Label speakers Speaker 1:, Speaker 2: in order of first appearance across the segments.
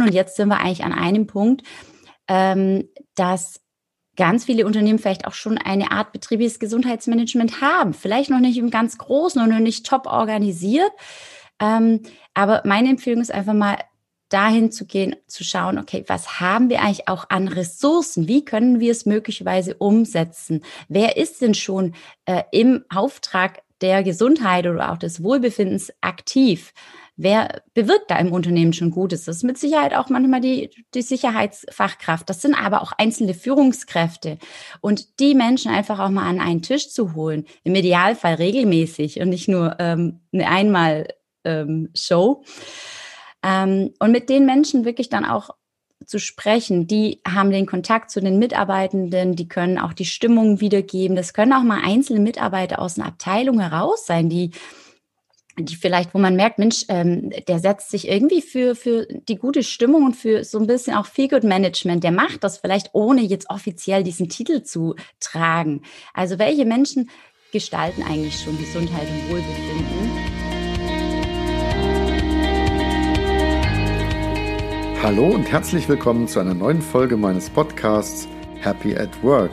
Speaker 1: Und jetzt sind wir eigentlich an einem Punkt, ähm, dass ganz viele Unternehmen vielleicht auch schon eine Art betriebliches Gesundheitsmanagement haben. Vielleicht noch nicht im ganz Großen und noch nicht top organisiert. Ähm, aber meine Empfehlung ist einfach mal, dahin zu gehen, zu schauen, okay, was haben wir eigentlich auch an Ressourcen? Wie können wir es möglicherweise umsetzen? Wer ist denn schon äh, im Auftrag der Gesundheit oder auch des Wohlbefindens aktiv? Wer bewirkt da im Unternehmen schon Gutes? Das ist mit Sicherheit auch manchmal die, die Sicherheitsfachkraft. Das sind aber auch einzelne Führungskräfte. Und die Menschen einfach auch mal an einen Tisch zu holen, im Idealfall regelmäßig und nicht nur ähm, eine Einmal-Show. Ähm, und mit den Menschen wirklich dann auch zu sprechen. Die haben den Kontakt zu den Mitarbeitenden, die können auch die Stimmung wiedergeben. Das können auch mal einzelne Mitarbeiter aus einer Abteilung heraus sein, die die vielleicht, wo man merkt, Mensch, ähm, der setzt sich irgendwie für, für die gute Stimmung und für so ein bisschen auch Feel-Good-Management, der macht das vielleicht ohne jetzt offiziell diesen Titel zu tragen. Also welche Menschen gestalten eigentlich schon Gesundheit und Wohlbefinden?
Speaker 2: Hallo und herzlich willkommen zu einer neuen Folge meines Podcasts Happy at Work,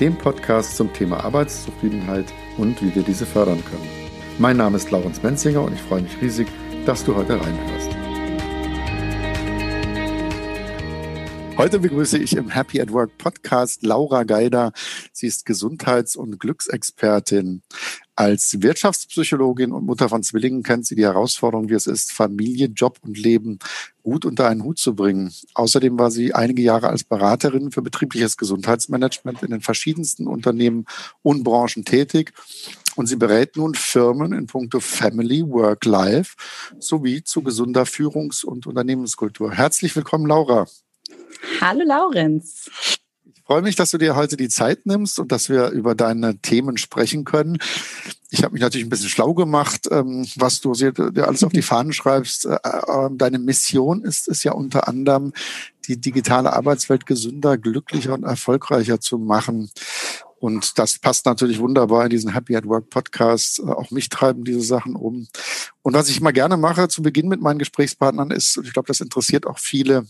Speaker 2: dem Podcast zum Thema Arbeitszufriedenheit und wie wir diese fördern können. Mein Name ist Laurens Menzinger und ich freue mich riesig, dass du heute reinhörst. Heute begrüße ich im Happy at Work Podcast Laura Geider. Sie ist Gesundheits- und Glücksexpertin. Als Wirtschaftspsychologin und Mutter von Zwillingen kennt sie die Herausforderung, wie es ist, Familie, Job und Leben gut unter einen Hut zu bringen. Außerdem war sie einige Jahre als Beraterin für betriebliches Gesundheitsmanagement in den verschiedensten Unternehmen und Branchen tätig und sie berät nun Firmen in puncto Family, Work, Life sowie zu gesunder Führungs- und Unternehmenskultur. Herzlich willkommen, Laura.
Speaker 1: Hallo, Laurenz.
Speaker 2: Ich freue mich, dass du dir heute die Zeit nimmst und dass wir über deine Themen sprechen können. Ich habe mich natürlich ein bisschen schlau gemacht, ähm, was du dir alles auf die Fahnen schreibst. Äh, ähm, deine Mission ist es ja unter anderem, die digitale Arbeitswelt gesünder, glücklicher und erfolgreicher zu machen. Und das passt natürlich wunderbar in diesen Happy at Work Podcast. Äh, auch mich treiben diese Sachen um. Und was ich immer gerne mache zu Beginn mit meinen Gesprächspartnern ist, und ich glaube, das interessiert auch viele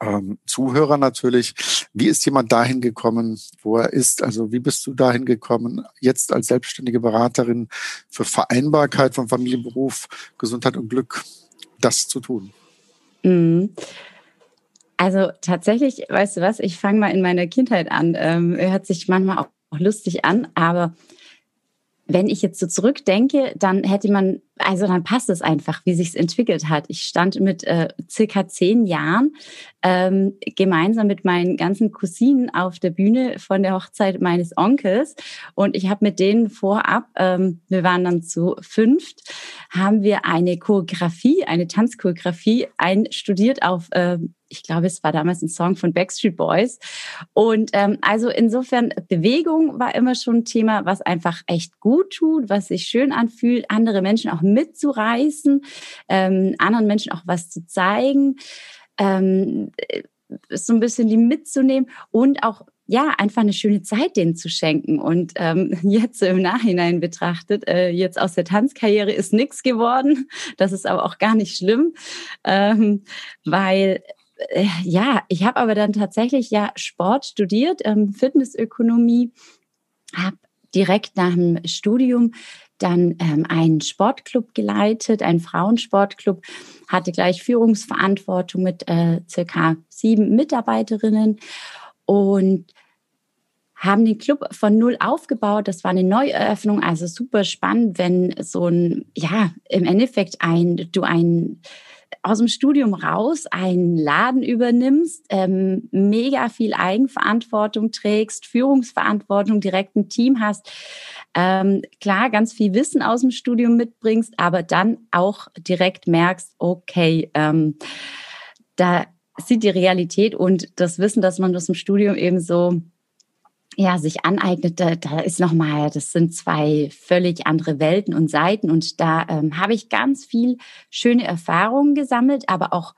Speaker 2: ähm, Zuhörer natürlich, wie ist jemand dahin gekommen, wo er ist? Also wie bist du dahin gekommen, jetzt als selbstständige Beraterin für Vereinbarkeit von Familienberuf, Gesundheit und Glück das zu tun?
Speaker 1: Mhm. Also tatsächlich, weißt du was, ich fange mal in meiner Kindheit an. Ähm, hört sich manchmal auch lustig an, aber wenn ich jetzt so zurückdenke, dann hätte man, also dann passt es einfach, wie sich's entwickelt hat. Ich stand mit äh, circa zehn Jahren ähm, gemeinsam mit meinen ganzen Cousinen auf der Bühne von der Hochzeit meines Onkels und ich habe mit denen vorab, ähm, wir waren dann zu fünft, haben wir eine Choreografie, eine Tanzchoreografie einstudiert auf äh, ich glaube, es war damals ein Song von Backstreet Boys. Und ähm, also insofern, Bewegung war immer schon ein Thema, was einfach echt gut tut, was sich schön anfühlt, andere Menschen auch mitzureißen, ähm, anderen Menschen auch was zu zeigen, ähm, so ein bisschen die mitzunehmen und auch ja, einfach eine schöne Zeit denen zu schenken. Und ähm, jetzt im Nachhinein betrachtet, äh, jetzt aus der Tanzkarriere ist nichts geworden. Das ist aber auch gar nicht schlimm, ähm, weil äh, ja, ich habe aber dann tatsächlich ja Sport studiert, ähm, Fitnessökonomie, habe direkt nach dem Studium dann ähm, einen Sportclub geleitet, einen Frauensportclub, hatte gleich Führungsverantwortung mit äh, circa sieben Mitarbeiterinnen und haben den Club von null aufgebaut. Das war eine Neueröffnung, also super spannend, wenn so ein, ja, im Endeffekt ein, du ein aus dem Studium raus einen Laden übernimmst, ähm, mega viel Eigenverantwortung trägst, Führungsverantwortung, direkt ein Team hast, ähm, klar ganz viel Wissen aus dem Studium mitbringst, aber dann auch direkt merkst, okay, ähm, da sieht die Realität und das Wissen, dass man das im Studium eben so ja, sich aneignet, da, da ist nochmal, das sind zwei völlig andere Welten und Seiten. Und da ähm, habe ich ganz viel schöne Erfahrungen gesammelt, aber auch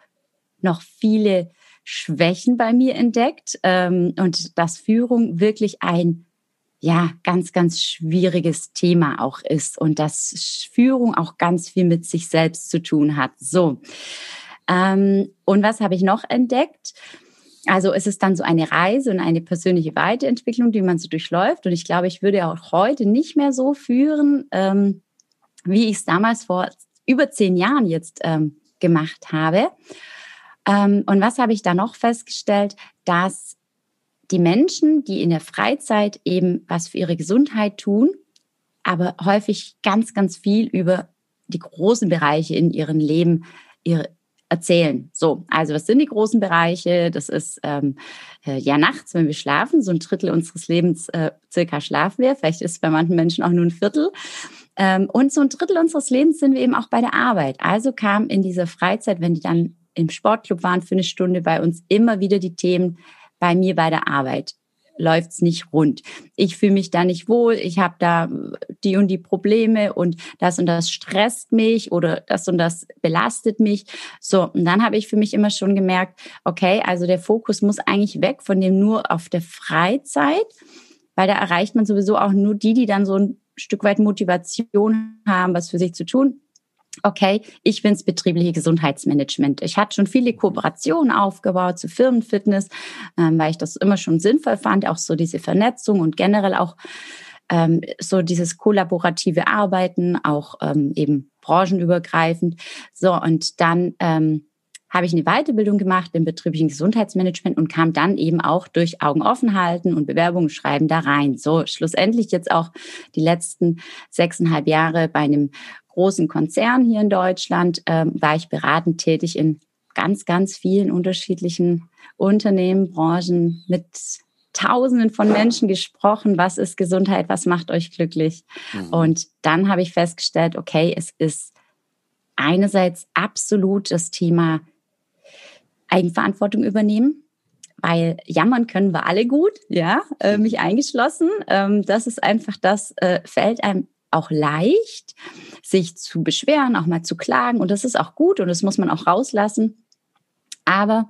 Speaker 1: noch viele Schwächen bei mir entdeckt. Ähm, und dass Führung wirklich ein, ja, ganz, ganz schwieriges Thema auch ist und dass Führung auch ganz viel mit sich selbst zu tun hat. So. Ähm, und was habe ich noch entdeckt? Also es ist dann so eine Reise und eine persönliche Weiterentwicklung, die man so durchläuft. Und ich glaube, ich würde auch heute nicht mehr so führen, ähm, wie ich es damals vor über zehn Jahren jetzt ähm, gemacht habe. Ähm, und was habe ich da noch festgestellt? Dass die Menschen, die in der Freizeit eben was für ihre Gesundheit tun, aber häufig ganz, ganz viel über die großen Bereiche in ihrem Leben ihre, erzählen. So, also was sind die großen Bereiche? Das ist ähm, äh, ja nachts, wenn wir schlafen, so ein Drittel unseres Lebens äh, circa schlafen wir. Vielleicht ist es bei manchen Menschen auch nur ein Viertel. Ähm, und so ein Drittel unseres Lebens sind wir eben auch bei der Arbeit. Also kam in dieser Freizeit, wenn die dann im Sportclub waren für eine Stunde bei uns, immer wieder die Themen bei mir bei der Arbeit läuft's nicht rund. Ich fühle mich da nicht wohl, ich habe da die und die Probleme und das und das stresst mich oder das und das belastet mich. So, und dann habe ich für mich immer schon gemerkt, okay, also der Fokus muss eigentlich weg von dem nur auf der Freizeit, weil da erreicht man sowieso auch nur die, die dann so ein Stück weit Motivation haben, was für sich zu tun okay, ich bin's betriebliche Gesundheitsmanagement. Ich hatte schon viele Kooperationen aufgebaut zu Firmenfitness, ähm, weil ich das immer schon sinnvoll fand, auch so diese Vernetzung und generell auch ähm, so dieses kollaborative Arbeiten, auch ähm, eben branchenübergreifend. So, und dann ähm, habe ich eine Weiterbildung gemacht im betrieblichen Gesundheitsmanagement und kam dann eben auch durch Augen offen halten und Bewerbungen schreiben da rein. So schlussendlich jetzt auch die letzten sechseinhalb Jahre bei einem großen Konzern hier in Deutschland ähm, war ich beratend tätig in ganz, ganz vielen unterschiedlichen Unternehmen, Branchen mit Tausenden von Menschen gesprochen, was ist Gesundheit, was macht euch glücklich. Mhm. Und dann habe ich festgestellt, okay, es ist einerseits absolut das Thema Eigenverantwortung übernehmen, weil jammern können wir alle gut, ja, äh, mich eingeschlossen. Ähm, das ist einfach das, äh, fällt einem auch leicht, sich zu beschweren, auch mal zu klagen. Und das ist auch gut und das muss man auch rauslassen. Aber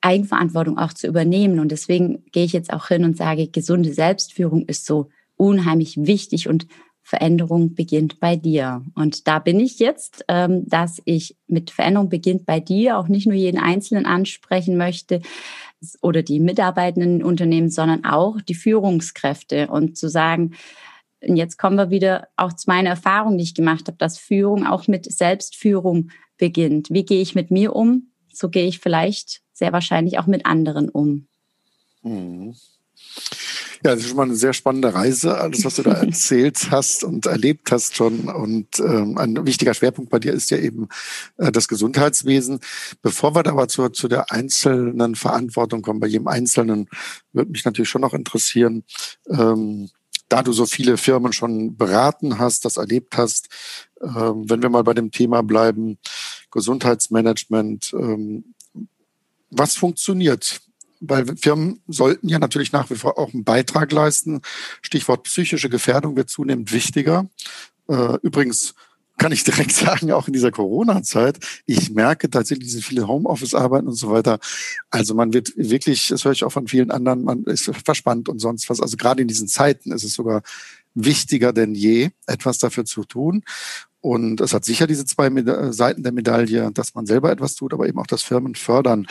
Speaker 1: Eigenverantwortung auch zu übernehmen. Und deswegen gehe ich jetzt auch hin und sage, gesunde Selbstführung ist so unheimlich wichtig und Veränderung beginnt bei dir. Und da bin ich jetzt, ähm, dass ich mit Veränderung beginnt bei dir auch nicht nur jeden Einzelnen ansprechen möchte oder die Mitarbeitenden in Unternehmen, sondern auch die Führungskräfte und zu sagen, und jetzt kommen wir wieder auch zu meiner Erfahrung, die ich gemacht habe, dass Führung auch mit Selbstführung beginnt. Wie gehe ich mit mir um? So gehe ich vielleicht sehr wahrscheinlich auch mit anderen um.
Speaker 2: Mhm. Ja, das ist schon mal eine sehr spannende Reise, alles, was du da erzählt hast und erlebt hast schon. Und ähm, ein wichtiger Schwerpunkt bei dir ist ja eben äh, das Gesundheitswesen. Bevor wir da aber zu, zu der einzelnen Verantwortung kommen, bei jedem Einzelnen, würde mich natürlich schon noch interessieren, ähm, da du so viele Firmen schon beraten hast, das erlebt hast, ähm, wenn wir mal bei dem Thema bleiben, Gesundheitsmanagement, ähm, was funktioniert? Weil Firmen sollten ja natürlich nach wie vor auch einen Beitrag leisten. Stichwort psychische Gefährdung wird zunehmend wichtiger. Äh, übrigens kann ich direkt sagen, auch in dieser Corona-Zeit, ich merke tatsächlich diese viele Homeoffice-Arbeiten und so weiter. Also man wird wirklich, das höre ich auch von vielen anderen, man ist verspannt und sonst was. Also gerade in diesen Zeiten ist es sogar wichtiger denn je, etwas dafür zu tun. Und es hat sicher diese zwei Seiten der Medaille, dass man selber etwas tut, aber eben auch das Firmen fördern.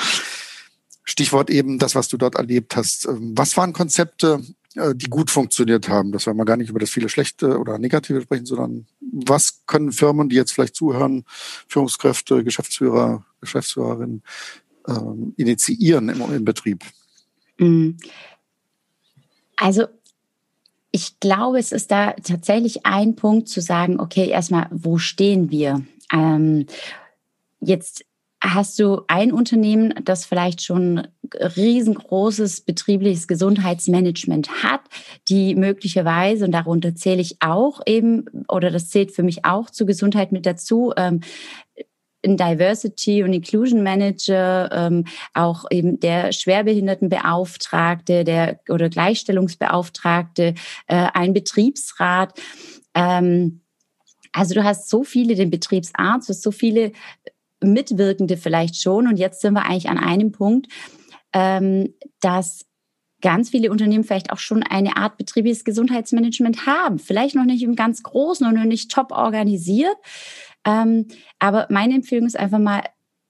Speaker 2: Stichwort eben das, was du dort erlebt hast. Was waren Konzepte, äh, die gut funktioniert haben. Dass wir mal gar nicht über das viele schlechte oder negative sprechen, sondern was können Firmen, die jetzt vielleicht zuhören, Führungskräfte, Geschäftsführer, Geschäftsführerinnen ähm, initiieren im, im Betrieb? Mhm.
Speaker 1: Also ich glaube, es ist da tatsächlich ein Punkt zu sagen, okay, erstmal, wo stehen wir? Ähm, jetzt Hast du ein Unternehmen, das vielleicht schon riesengroßes betriebliches Gesundheitsmanagement hat, die möglicherweise, und darunter zähle ich auch eben, oder das zählt für mich auch zu Gesundheit mit dazu, ähm, ein Diversity und Inclusion Manager, ähm, auch eben der Schwerbehindertenbeauftragte, der oder Gleichstellungsbeauftragte, äh, ein Betriebsrat. Ähm, also du hast so viele, den Betriebsarzt, du hast so viele Mitwirkende vielleicht schon. Und jetzt sind wir eigentlich an einem Punkt, ähm, dass ganz viele Unternehmen vielleicht auch schon eine Art betriebliches Gesundheitsmanagement haben. Vielleicht noch nicht im ganz Großen und noch nicht top organisiert. Ähm, aber meine Empfehlung ist einfach mal,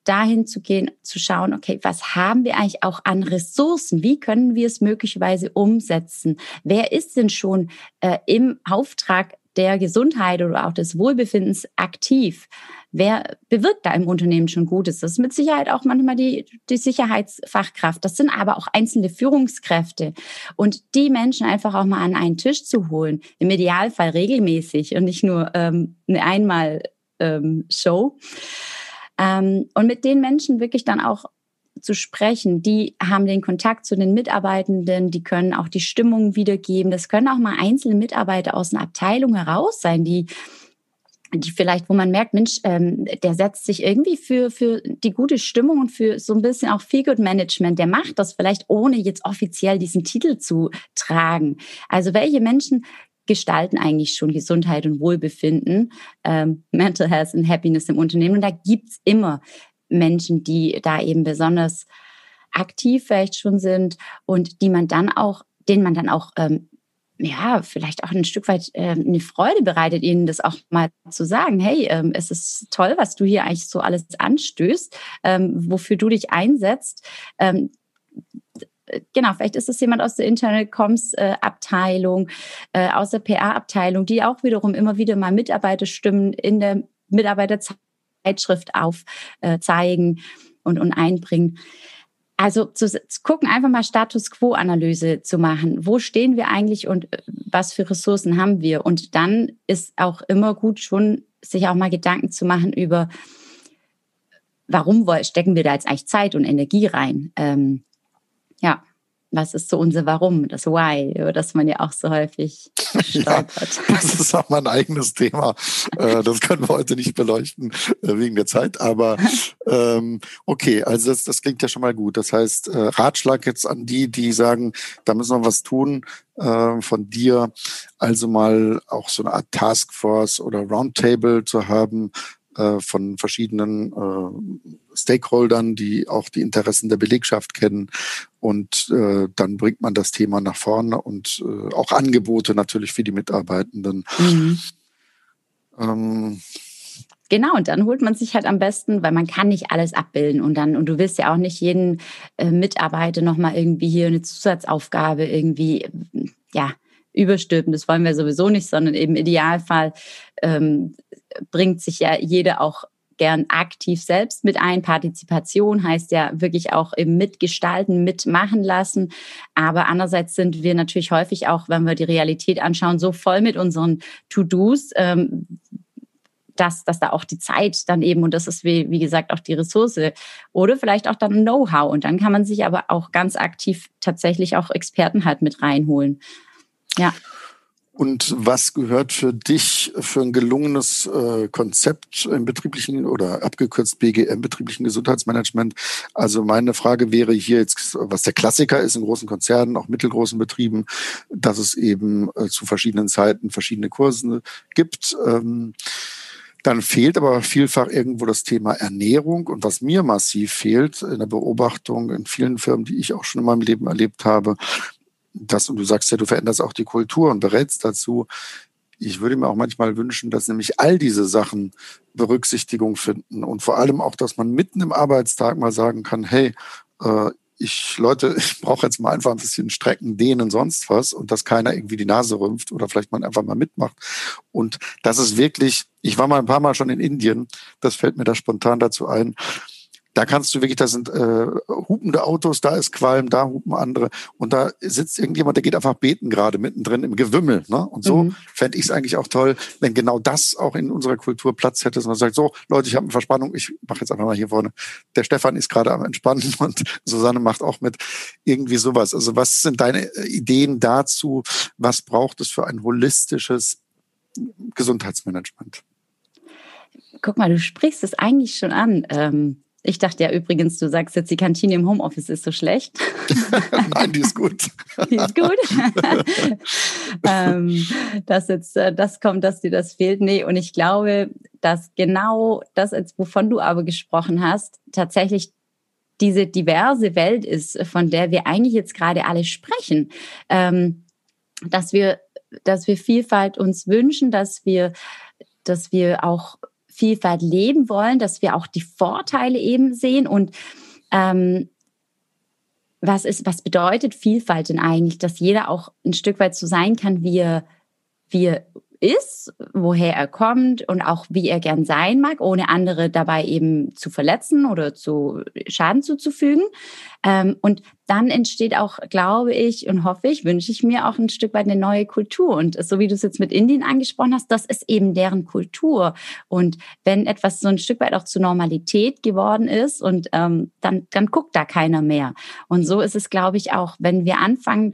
Speaker 1: dahin zu gehen, zu schauen, okay, was haben wir eigentlich auch an Ressourcen? Wie können wir es möglicherweise umsetzen? Wer ist denn schon äh, im Auftrag der Gesundheit oder auch des Wohlbefindens aktiv? Wer bewirkt da im Unternehmen schon Gutes? Das ist mit Sicherheit auch manchmal die, die Sicherheitsfachkraft. Das sind aber auch einzelne Führungskräfte. Und die Menschen einfach auch mal an einen Tisch zu holen, im Idealfall regelmäßig und nicht nur ähm, eine Einmal-Show. Ähm, ähm, und mit den Menschen wirklich dann auch zu sprechen. Die haben den Kontakt zu den Mitarbeitenden, die können auch die Stimmung wiedergeben. Das können auch mal einzelne Mitarbeiter aus einer Abteilung heraus sein, die die vielleicht, wo man merkt, Mensch, ähm, der setzt sich irgendwie für, für die gute Stimmung und für so ein bisschen auch Feel-Good-Management, der macht das vielleicht ohne jetzt offiziell diesen Titel zu tragen. Also welche Menschen gestalten eigentlich schon Gesundheit und Wohlbefinden, ähm, Mental Health und Happiness im Unternehmen. Und da gibt's immer Menschen, die da eben besonders aktiv vielleicht schon sind und die man dann auch, denen man dann auch ähm, ja, vielleicht auch ein Stück weit äh, eine Freude bereitet, ihnen das auch mal zu sagen, hey, ähm, es ist toll, was du hier eigentlich so alles anstößt, ähm, wofür du dich einsetzt. Ähm, genau, vielleicht ist es jemand aus der Internal Comms äh, Abteilung, äh, aus der PR-Abteilung, die auch wiederum immer wieder mal Mitarbeiterstimmen in der Mitarbeiterzeitschrift aufzeigen äh, und, und einbringen. Also zu, zu gucken, einfach mal Status Quo-Analyse zu machen. Wo stehen wir eigentlich und äh, was für Ressourcen haben wir? Und dann ist auch immer gut, schon sich auch mal Gedanken zu machen über, warum stecken wir da jetzt eigentlich Zeit und Energie rein? Ähm, ja, was ist so unser Warum, das Why, über das man ja auch so häufig stolpert.
Speaker 2: Ja, das ist auch mal ein eigenes Thema. Äh, das können wir heute nicht beleuchten äh, wegen der Zeit. Aber ähm, okay, also das, das klingt ja schon mal gut. Das heißt, äh, Ratschlag jetzt an die, die sagen, da müssen wir was tun von dir, also mal auch so eine Art Taskforce oder Roundtable zu haben, äh, von verschiedenen äh, Stakeholdern, die auch die Interessen der Belegschaft kennen. Und äh, dann bringt man das Thema nach vorne und äh, auch Angebote natürlich für die Mitarbeitenden. Mhm.
Speaker 1: Ähm, Genau, und dann holt man sich halt am besten, weil man kann nicht alles abbilden und dann, und du willst ja auch nicht jeden äh, Mitarbeiter nochmal irgendwie hier eine Zusatzaufgabe irgendwie, ja, überstülpen. Das wollen wir sowieso nicht, sondern eben Idealfall ähm, bringt sich ja jeder auch gern aktiv selbst mit ein. Partizipation heißt ja wirklich auch eben mitgestalten, mitmachen lassen. Aber andererseits sind wir natürlich häufig auch, wenn wir die Realität anschauen, so voll mit unseren To-Dos, ähm, dass, dass da auch die Zeit dann eben, und das ist wie, wie gesagt auch die Ressource oder vielleicht auch dann Know-how. Und dann kann man sich aber auch ganz aktiv tatsächlich auch Experten halt mit reinholen. Ja.
Speaker 2: Und was gehört für dich für ein gelungenes äh, Konzept im betrieblichen oder abgekürzt BGM, betrieblichen Gesundheitsmanagement? Also meine Frage wäre hier jetzt, was der Klassiker ist in großen Konzernen, auch mittelgroßen Betrieben, dass es eben äh, zu verschiedenen Zeiten verschiedene Kurse gibt. Ähm, dann fehlt aber vielfach irgendwo das Thema Ernährung. Und was mir massiv fehlt in der Beobachtung in vielen Firmen, die ich auch schon in meinem Leben erlebt habe, das, und du sagst ja, du veränderst auch die Kultur und berätst dazu. Ich würde mir auch manchmal wünschen, dass nämlich all diese Sachen Berücksichtigung finden und vor allem auch, dass man mitten im Arbeitstag mal sagen kann, hey, äh, ich, Leute, ich brauche jetzt mal einfach ein bisschen Strecken, Dehnen, sonst was und dass keiner irgendwie die Nase rümpft oder vielleicht man einfach mal mitmacht. Und das ist wirklich, ich war mal ein paar Mal schon in Indien, das fällt mir da spontan dazu ein. Da kannst du wirklich, da sind äh, hupende Autos, da ist Qualm, da hupen andere und da sitzt irgendjemand, der geht einfach beten gerade mittendrin im Gewimmel. Ne? Und so mhm. fände ich es eigentlich auch toll, wenn genau das auch in unserer Kultur Platz hätte, dass man sagt, so Leute, ich habe eine Verspannung, ich mache jetzt einfach mal hier vorne. Der Stefan ist gerade am Entspannen und Susanne macht auch mit. Irgendwie sowas. Also was sind deine äh, Ideen dazu? Was braucht es für ein holistisches Gesundheitsmanagement?
Speaker 1: Guck mal, du sprichst es eigentlich schon an. Ähm ich dachte ja übrigens, du sagst jetzt, die Kantine im Homeoffice ist so schlecht.
Speaker 2: Nein, die ist gut.
Speaker 1: die ist gut. ähm, dass jetzt äh, das kommt, dass dir das fehlt. Nee, und ich glaube, dass genau das, jetzt, wovon du aber gesprochen hast, tatsächlich diese diverse Welt ist, von der wir eigentlich jetzt gerade alle sprechen. Ähm, dass wir, dass wir Vielfalt uns wünschen, dass wir, dass wir auch Vielfalt leben wollen, dass wir auch die Vorteile eben sehen. Und ähm, was ist, was bedeutet Vielfalt denn eigentlich, dass jeder auch ein Stück weit so sein kann, wie er, wie er ist, woher er kommt und auch wie er gern sein mag, ohne andere dabei eben zu verletzen oder zu Schaden zuzufügen. Ähm, und dann entsteht auch, glaube ich und hoffe ich, wünsche ich mir auch ein Stück weit eine neue Kultur. Und so wie du es jetzt mit Indien angesprochen hast, das ist eben deren Kultur. Und wenn etwas so ein Stück weit auch zur Normalität geworden ist und ähm, dann, dann guckt da keiner mehr. Und so ist es, glaube ich, auch, wenn wir anfangen,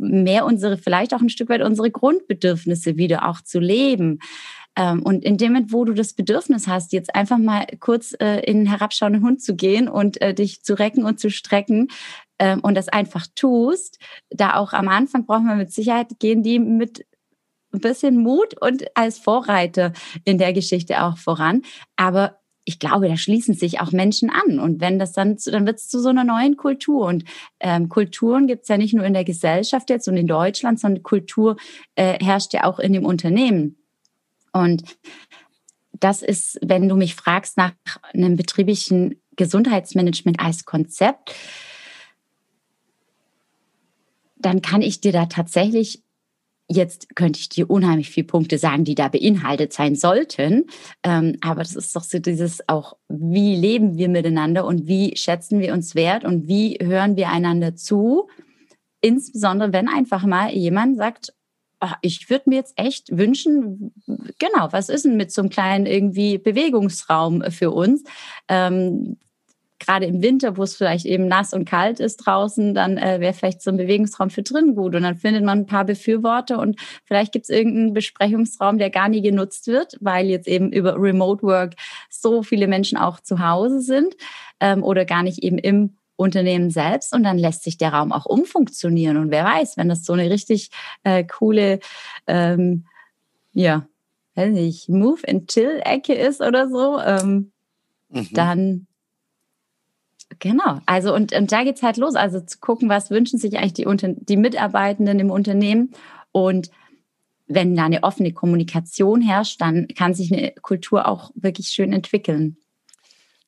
Speaker 1: mehr unsere, vielleicht auch ein Stück weit unsere Grundbedürfnisse wieder auch zu leben. Ähm, und in dem Moment, wo du das Bedürfnis hast, jetzt einfach mal kurz äh, in einen herabschauenden Hund zu gehen und äh, dich zu recken und zu strecken ähm, und das einfach tust, da auch am Anfang brauchen wir mit Sicherheit gehen die mit ein bisschen Mut und als Vorreiter in der Geschichte auch voran. Aber ich glaube, da schließen sich auch Menschen an. Und wenn das dann, dann wird es zu so einer neuen Kultur. Und ähm, Kulturen gibt es ja nicht nur in der Gesellschaft jetzt und in Deutschland, sondern Kultur äh, herrscht ja auch in dem Unternehmen. Und das ist, wenn du mich fragst nach einem betrieblichen Gesundheitsmanagement als Konzept, dann kann ich dir da tatsächlich Jetzt könnte ich dir unheimlich viele Punkte sagen, die da beinhaltet sein sollten. Ähm, aber das ist doch so dieses auch, wie leben wir miteinander und wie schätzen wir uns wert und wie hören wir einander zu? Insbesondere, wenn einfach mal jemand sagt, ach, ich würde mir jetzt echt wünschen, genau, was ist denn mit so einem kleinen irgendwie Bewegungsraum für uns? Ähm, gerade im Winter, wo es vielleicht eben nass und kalt ist draußen, dann äh, wäre vielleicht so ein Bewegungsraum für drin gut. Und dann findet man ein paar Befürworter und vielleicht gibt es irgendeinen Besprechungsraum, der gar nie genutzt wird, weil jetzt eben über Remote Work so viele Menschen auch zu Hause sind ähm, oder gar nicht eben im Unternehmen selbst und dann lässt sich der Raum auch umfunktionieren. Und wer weiß, wenn das so eine richtig äh, coole, ähm, ja, weiß nicht, Move and Chill-Ecke ist oder so, ähm, mhm. dann Genau, also und, und da geht's halt los. Also zu gucken, was wünschen sich eigentlich die, Unter die Mitarbeitenden im Unternehmen. Und wenn da eine offene Kommunikation herrscht, dann kann sich eine Kultur auch wirklich schön entwickeln.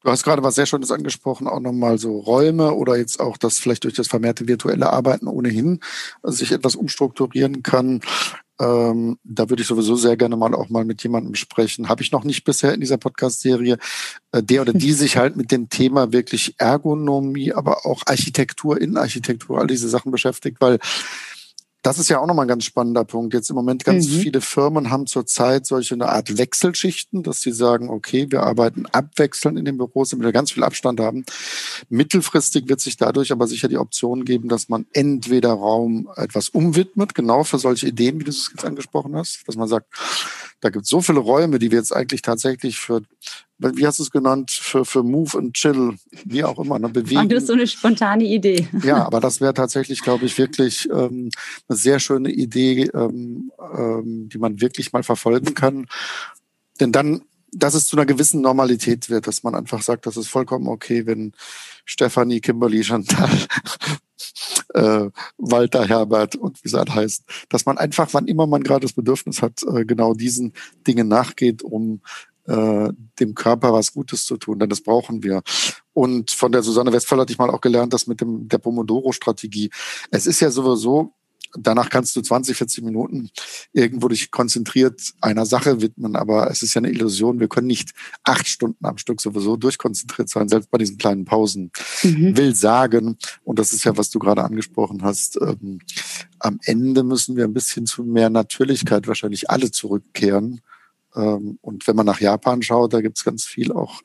Speaker 2: Du hast gerade was sehr Schönes angesprochen, auch nochmal so Räume oder jetzt auch, dass vielleicht durch das vermehrte virtuelle Arbeiten ohnehin sich etwas umstrukturieren kann. Ähm, da würde ich sowieso sehr gerne mal auch mal mit jemandem sprechen. Habe ich noch nicht bisher in dieser Podcast-Serie, äh, der oder die sich halt mit dem Thema wirklich Ergonomie, aber auch Architektur, Innenarchitektur, all diese Sachen beschäftigt, weil das ist ja auch nochmal ein ganz spannender Punkt. Jetzt im Moment ganz mhm. viele Firmen haben zurzeit solche eine Art Wechselschichten, dass sie sagen, okay, wir arbeiten abwechselnd in den Büros, damit wir ganz viel Abstand haben. Mittelfristig wird sich dadurch aber sicher die Option geben, dass man entweder Raum etwas umwidmet, genau für solche Ideen, wie du es jetzt angesprochen hast, dass man sagt, da gibt es so viele Räume, die wir jetzt eigentlich tatsächlich für, wie hast du es genannt, für, für Move and Chill, wie auch immer, ne, bewegen.
Speaker 1: Das ist so eine spontane Idee.
Speaker 2: Ja, aber das wäre tatsächlich, glaube ich, wirklich ähm, eine sehr schöne Idee, ähm, ähm, die man wirklich mal verfolgen kann. Denn dann dass es zu einer gewissen Normalität wird, dass man einfach sagt, das ist vollkommen okay, wenn Stefanie, Kimberly, Chantal, äh, Walter, Herbert und wie es halt heißt, dass man einfach, wann immer man gerade das Bedürfnis hat, äh, genau diesen Dingen nachgeht, um äh, dem Körper was Gutes zu tun, denn das brauchen wir. Und von der Susanne Westphal hatte ich mal auch gelernt, dass mit dem der Pomodoro-Strategie. Es ist ja sowieso danach kannst du 20, 40 Minuten irgendwo dich konzentriert einer Sache widmen, aber es ist ja eine Illusion. Wir können nicht acht Stunden am Stück sowieso durchkonzentriert sein, selbst bei diesen kleinen Pausen. Mhm. Will sagen, und das ist ja, was du gerade angesprochen hast, ähm, am Ende müssen wir ein bisschen zu mehr Natürlichkeit wahrscheinlich alle zurückkehren. Ähm, und wenn man nach Japan schaut, da gibt es ganz viel auch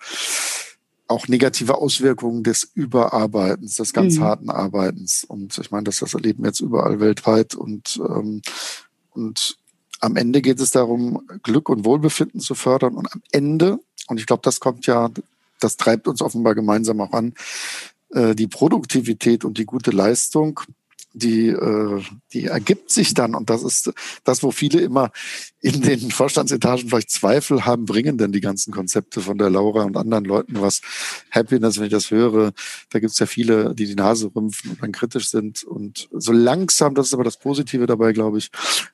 Speaker 2: auch negative Auswirkungen des Überarbeitens, des ganz mhm. harten Arbeitens. Und ich meine, das, das erleben wir jetzt überall weltweit. Und, ähm, und am Ende geht es darum, Glück und Wohlbefinden zu fördern. Und am Ende, und ich glaube, das kommt ja, das treibt uns offenbar gemeinsam auch an, äh, die Produktivität und die gute Leistung die, äh, die ergibt sich dann. Und das ist das, wo viele immer in den Vorstandsetagen vielleicht Zweifel haben, bringen denn die ganzen Konzepte von der Laura und anderen Leuten was. Happiness, wenn ich das höre, da gibt es ja viele, die die Nase rümpfen und dann kritisch sind. Und so langsam, das ist aber das Positive dabei, glaube ich,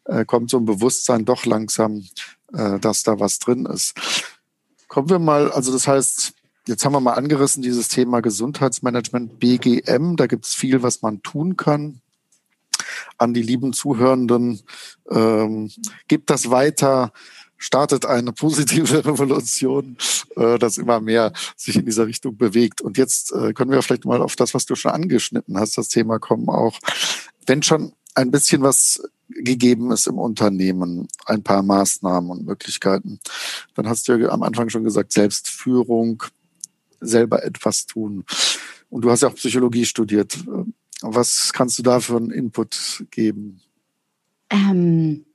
Speaker 2: äh, kommt so ein Bewusstsein doch langsam, äh, dass da was drin ist. Kommen wir mal, also das heißt, jetzt haben wir mal angerissen, dieses Thema Gesundheitsmanagement, BGM. Da gibt es viel, was man tun kann. An die lieben Zuhörenden, ähm, gibt das weiter startet eine positive Revolution, äh, dass immer mehr sich in dieser Richtung bewegt. Und jetzt äh, können wir vielleicht mal auf das, was du schon angeschnitten hast, das Thema kommen auch. Wenn schon ein bisschen was gegeben ist im Unternehmen, ein paar Maßnahmen und Möglichkeiten, dann hast du ja am Anfang schon gesagt, Selbstführung, selber etwas tun. Und du hast ja auch Psychologie studiert. Was kannst du da für einen Input geben?
Speaker 1: Ähm,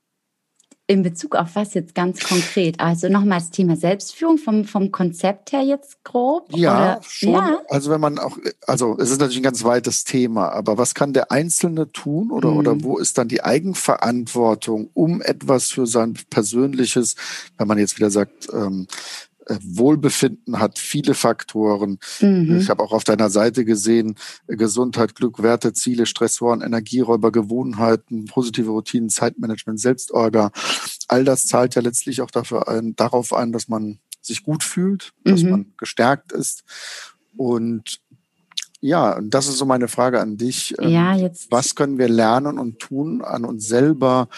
Speaker 1: in Bezug auf was jetzt ganz konkret? Also nochmal das Thema Selbstführung vom, vom Konzept her jetzt grob?
Speaker 2: Ja, oder? schon. Ja. Also wenn man auch, also es ist natürlich ein ganz weites Thema, aber was kann der Einzelne tun oder, mhm. oder wo ist dann die Eigenverantwortung, um etwas für sein persönliches, wenn man jetzt wieder sagt, ähm, äh, Wohlbefinden hat viele Faktoren. Mhm. Ich habe auch auf deiner Seite gesehen, Gesundheit, Glück, Werte, Ziele, Stressoren, Energieräuber, Gewohnheiten, positive Routinen, Zeitmanagement, Selbstorga. All das zahlt ja letztlich auch dafür ein, darauf ein, dass man sich gut fühlt, dass mhm. man gestärkt ist. Und ja, das ist so meine Frage an dich.
Speaker 1: Ja, ähm, jetzt.
Speaker 2: Was können wir lernen und tun an uns selber,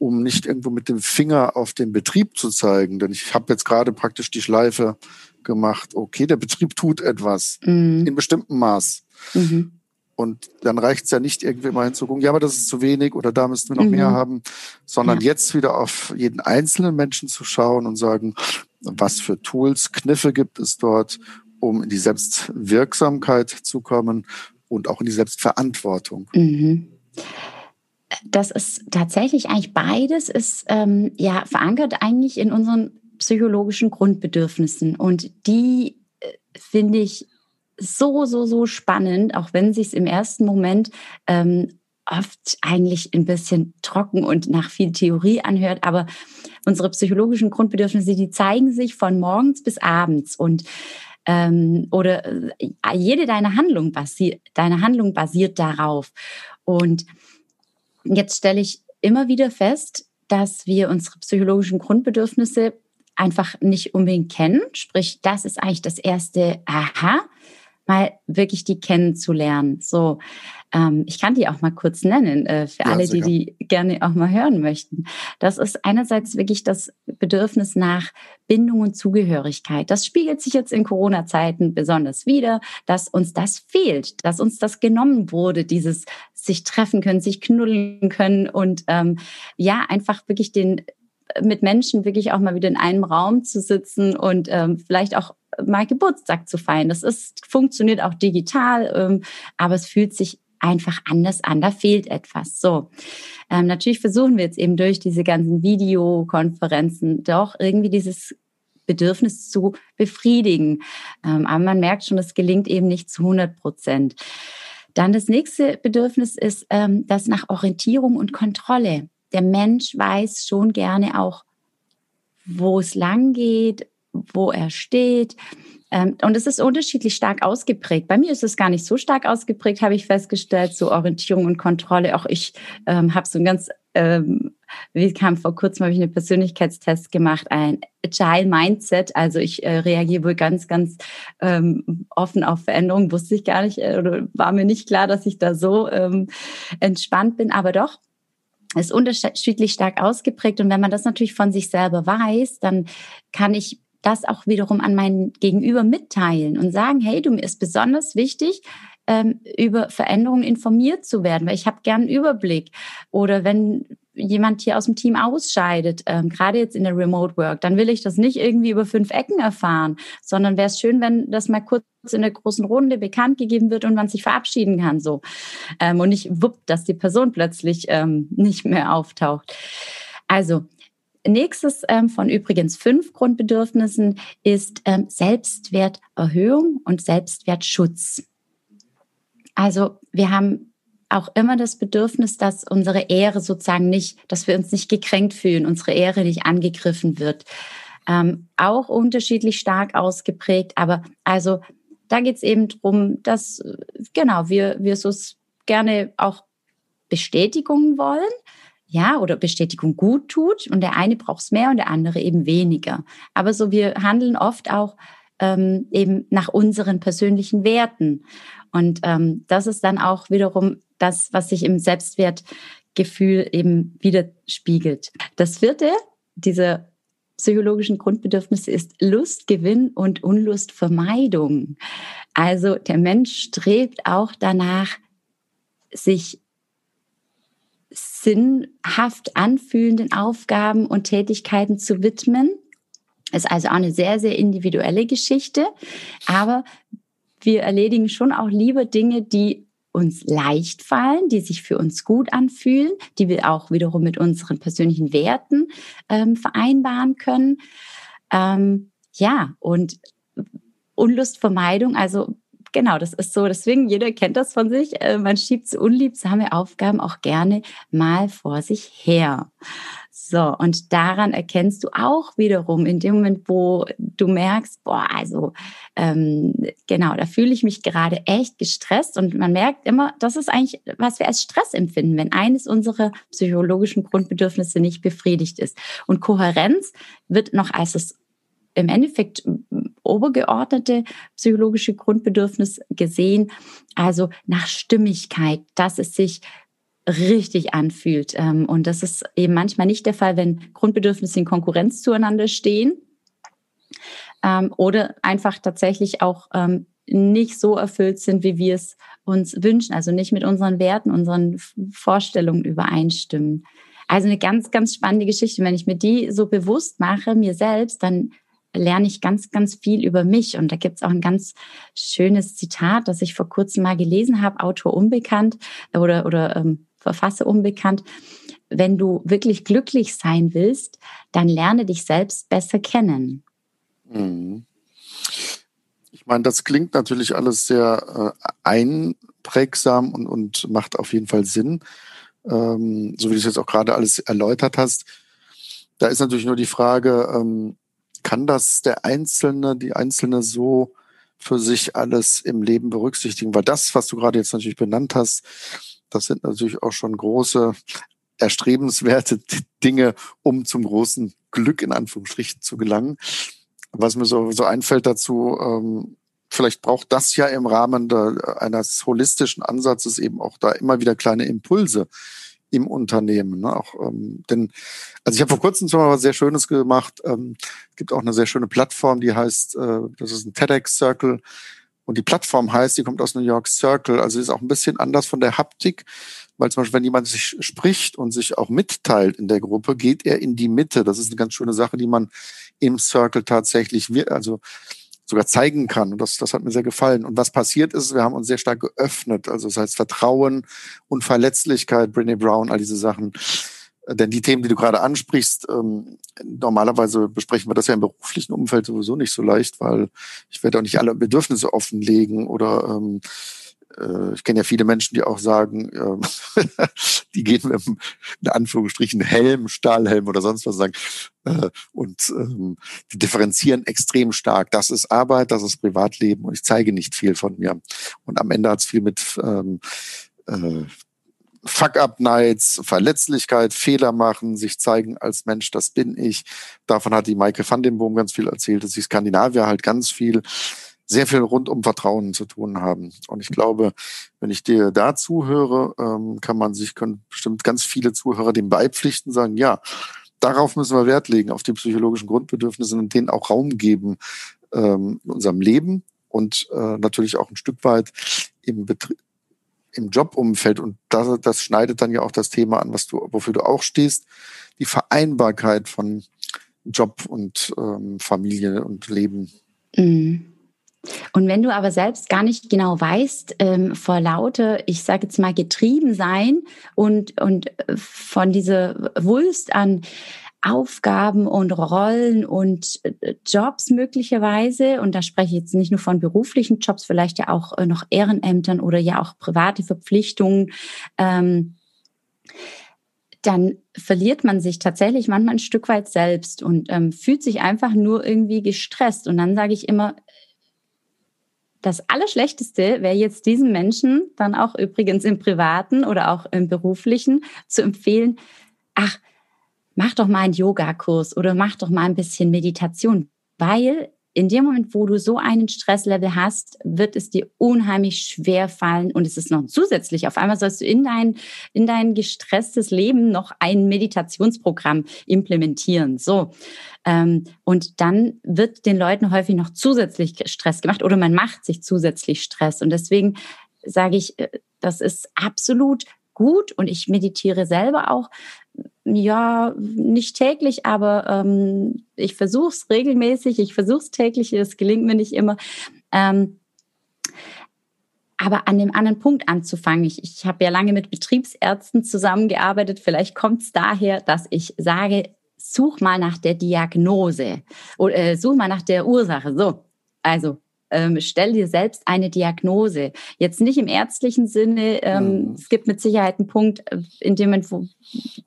Speaker 2: um nicht irgendwo mit dem Finger auf den Betrieb zu zeigen. Denn ich habe jetzt gerade praktisch die Schleife gemacht, okay, der Betrieb tut etwas mhm. in bestimmtem Maß. Mhm. Und dann reicht es ja nicht irgendwie mal hinzugucken, ja, aber das ist zu wenig oder da müssten wir noch mhm. mehr haben, sondern ja. jetzt wieder auf jeden einzelnen Menschen zu schauen und sagen, was für Tools, Kniffe gibt es dort, um in die Selbstwirksamkeit zu kommen und auch in die Selbstverantwortung.
Speaker 1: Mhm das ist tatsächlich eigentlich beides ist ähm, ja verankert eigentlich in unseren psychologischen Grundbedürfnissen. Und die äh, finde ich so so so spannend, auch wenn sich im ersten Moment ähm, oft eigentlich ein bisschen trocken und nach viel Theorie anhört, aber unsere psychologischen Grundbedürfnisse, die zeigen sich von morgens bis abends. Und ähm, oder äh, jede deine Handlung basiert, deine Handlung basiert darauf. Und Jetzt stelle ich immer wieder fest, dass wir unsere psychologischen Grundbedürfnisse einfach nicht unbedingt kennen. Sprich, das ist eigentlich das erste Aha, mal wirklich die kennenzulernen. So, ähm, ich kann die auch mal kurz nennen, äh, für ja, alle, die die gerne auch mal hören möchten. Das ist einerseits wirklich das Bedürfnis nach Bindung und Zugehörigkeit. Das spiegelt sich jetzt in Corona-Zeiten besonders wieder, dass uns das fehlt, dass uns das genommen wurde, dieses sich treffen können, sich knuddeln können und ähm, ja, einfach wirklich den mit Menschen wirklich auch mal wieder in einem Raum zu sitzen und ähm, vielleicht auch mal Geburtstag zu feiern. Das ist, funktioniert auch digital, ähm, aber es fühlt sich einfach anders an. Da fehlt etwas. So. Ähm, natürlich versuchen wir jetzt eben durch diese ganzen Videokonferenzen doch irgendwie dieses Bedürfnis zu befriedigen. Ähm, aber man merkt schon, es gelingt eben nicht zu 100 Prozent. Dann das nächste Bedürfnis ist ähm, das nach Orientierung und Kontrolle. Der Mensch weiß schon gerne auch, wo es lang geht, wo er steht. Ähm, und es ist unterschiedlich stark ausgeprägt. Bei mir ist es gar nicht so stark ausgeprägt, habe ich festgestellt, so Orientierung und Kontrolle. Auch ich ähm, habe so ein ganz, ähm, wie kam vor kurzem, habe ich einen Persönlichkeitstest gemacht, ein Agile Mindset. Also ich äh, reagiere wohl ganz, ganz ähm, offen auf Veränderungen. Wusste ich gar nicht äh, oder war mir nicht klar, dass ich da so ähm, entspannt bin. Aber doch, ist unterschiedlich stark ausgeprägt. Und wenn man das natürlich von sich selber weiß, dann kann ich das auch wiederum an meinen Gegenüber mitteilen und sagen, hey, du mir ist besonders wichtig, ähm, über Veränderungen informiert zu werden, weil ich habe gern einen Überblick. Oder wenn jemand hier aus dem Team ausscheidet, ähm, gerade jetzt in der Remote Work, dann will ich das nicht irgendwie über fünf Ecken erfahren, sondern wäre es schön, wenn das mal kurz in der großen Runde bekannt gegeben wird und man sich verabschieden kann so ähm, und nicht wuppt, dass die Person plötzlich ähm, nicht mehr auftaucht. Also Nächstes ähm, von übrigens fünf Grundbedürfnissen ist ähm, Selbstwerterhöhung und Selbstwertschutz. Also wir haben auch immer das Bedürfnis, dass unsere Ehre sozusagen nicht, dass wir uns nicht gekränkt fühlen, unsere Ehre nicht angegriffen wird. Ähm, auch unterschiedlich stark ausgeprägt, aber also da geht es eben darum, dass genau wir, wir so gerne auch Bestätigungen wollen, ja, oder Bestätigung gut tut und der eine braucht es mehr und der andere eben weniger. Aber so, wir handeln oft auch ähm, eben nach unseren persönlichen Werten. Und ähm, das ist dann auch wiederum das, was sich im Selbstwertgefühl eben widerspiegelt. Das vierte, diese psychologischen Grundbedürfnisse ist Lustgewinn und Unlustvermeidung. Also der Mensch strebt auch danach, sich sinnhaft anfühlenden Aufgaben und Tätigkeiten zu widmen. Ist also auch eine sehr, sehr individuelle Geschichte. Aber wir erledigen schon auch lieber Dinge, die uns leicht fallen, die sich für uns gut anfühlen, die wir auch wiederum mit unseren persönlichen Werten ähm, vereinbaren können. Ähm, ja, und Unlustvermeidung, also genau, das ist so. Deswegen, jeder kennt das von sich. Äh, man schiebt so unliebsame Aufgaben auch gerne mal vor sich her. So, und daran erkennst du auch wiederum in dem Moment, wo du merkst, boah, also ähm, genau, da fühle ich mich gerade echt gestresst und man merkt immer, das ist eigentlich, was wir als Stress empfinden, wenn eines unserer psychologischen Grundbedürfnisse nicht befriedigt ist. Und Kohärenz wird noch als das im Endeffekt obergeordnete psychologische Grundbedürfnis gesehen, also nach Stimmigkeit, dass es sich richtig anfühlt. Ähm, und das ist eben manchmal nicht der Fall, wenn Grundbedürfnisse in Konkurrenz zueinander stehen ähm, oder einfach tatsächlich auch ähm, nicht so erfüllt sind, wie wir es uns wünschen, also nicht mit unseren Werten, unseren Vorstellungen übereinstimmen. Also eine ganz, ganz spannende Geschichte. Wenn ich mir die so bewusst mache, mir selbst, dann lerne ich ganz, ganz viel über mich. Und da gibt es auch ein ganz schönes Zitat, das ich vor kurzem mal gelesen habe, Autor unbekannt oder, oder ähm, Verfasser unbekannt. Wenn du wirklich glücklich sein willst, dann lerne dich selbst besser kennen.
Speaker 2: Mhm. Ich meine, das klingt natürlich alles sehr äh, einprägsam und, und macht auf jeden Fall Sinn. Ähm, so wie du es jetzt auch gerade alles erläutert hast. Da ist natürlich nur die Frage, ähm, kann das der Einzelne, die Einzelne so für sich alles im Leben berücksichtigen? Weil das, was du gerade jetzt natürlich benannt hast, das sind natürlich auch schon große, erstrebenswerte Dinge, um zum großen Glück in Anführungsstrichen zu gelangen. Was mir so, so einfällt dazu, ähm, vielleicht braucht das ja im Rahmen der, eines holistischen Ansatzes eben auch da immer wieder kleine Impulse, im Unternehmen. Ne? Auch, ähm, denn, also ich habe vor kurzem zum Beispiel was sehr Schönes gemacht. Ähm, es gibt auch eine sehr schöne Plattform, die heißt, äh, das ist ein TEDx Circle. Und die Plattform heißt, die kommt aus New York Circle. Also ist auch ein bisschen anders von der Haptik, weil zum Beispiel, wenn jemand sich spricht und sich auch mitteilt in der Gruppe, geht er in die Mitte. Das ist eine ganz schöne Sache, die man im Circle tatsächlich, also sogar zeigen kann. Und das, das hat mir sehr gefallen. Und was passiert ist, wir haben uns sehr stark geöffnet. Also das heißt Vertrauen und Verletzlichkeit, Brené Brown, all diese Sachen. Denn die Themen, die du gerade ansprichst, ähm, normalerweise besprechen wir das ja im beruflichen Umfeld sowieso nicht so leicht, weil ich werde auch nicht alle Bedürfnisse offenlegen oder ähm, äh, ich kenne ja viele Menschen, die auch sagen, äh, die gehen mit einem, in Anführungsstrichen, Helm, Stahlhelm oder sonst was sagen. Äh, und ähm, die differenzieren extrem stark. Das ist Arbeit, das ist Privatleben und ich zeige nicht viel von mir. Und am Ende hat es viel mit ähm, äh, Fuck-up-Nights, Verletzlichkeit, Fehler machen, sich zeigen als Mensch, das bin ich. Davon hat die Maike van den Boom ganz viel erzählt, dass die Skandinavier halt ganz viel sehr viel rund um Vertrauen zu tun haben. Und ich glaube, wenn ich dir da zuhöre, ähm, kann man sich, können bestimmt ganz viele Zuhörer dem beipflichten, sagen, ja, darauf müssen wir Wert legen, auf die psychologischen Grundbedürfnisse und denen auch Raum geben ähm, in unserem Leben und äh, natürlich auch ein Stück weit im Betrieb im Jobumfeld und das, das schneidet dann ja auch das Thema an, was du, wofür du auch stehst, die Vereinbarkeit von Job und ähm, Familie und Leben.
Speaker 1: Mhm. Und wenn du aber selbst gar nicht genau weißt, ähm, vor lauter, ich sage jetzt mal, getrieben sein und, und äh, von dieser Wulst an Aufgaben und Rollen und äh, Jobs möglicherweise, und da spreche ich jetzt nicht nur von beruflichen Jobs, vielleicht ja auch äh, noch Ehrenämtern oder ja auch private Verpflichtungen, ähm, dann verliert man sich tatsächlich manchmal ein Stück weit selbst und ähm, fühlt sich einfach nur irgendwie gestresst. Und dann sage ich immer, das Allerschlechteste wäre jetzt diesen Menschen dann auch übrigens im privaten oder auch im beruflichen zu empfehlen, ach, mach doch mal einen Yogakurs oder mach doch mal ein bisschen Meditation, weil in dem Moment, wo du so einen Stresslevel hast, wird es dir unheimlich schwer fallen und es ist noch zusätzlich. Auf einmal sollst du in dein, in dein gestresstes Leben noch ein Meditationsprogramm implementieren. So. Ähm, und dann wird den Leuten häufig noch zusätzlich Stress gemacht oder man macht sich zusätzlich Stress. Und deswegen sage ich, äh, das ist absolut gut und ich meditiere selber auch ja, nicht täglich, aber ähm, ich versuche es regelmäßig, ich versuche es täglich, es gelingt mir nicht immer. Ähm, aber an dem anderen Punkt anzufangen. Ich, ich habe ja lange mit Betriebsärzten zusammengearbeitet. Vielleicht kommt es daher, dass ich sage, such mal nach der Diagnose oder äh, such mal nach der Ursache. So, also ähm, stell dir selbst eine Diagnose. Jetzt nicht im ärztlichen Sinne. Ähm, mhm. Es gibt mit Sicherheit einen Punkt, äh, in dem man, wo,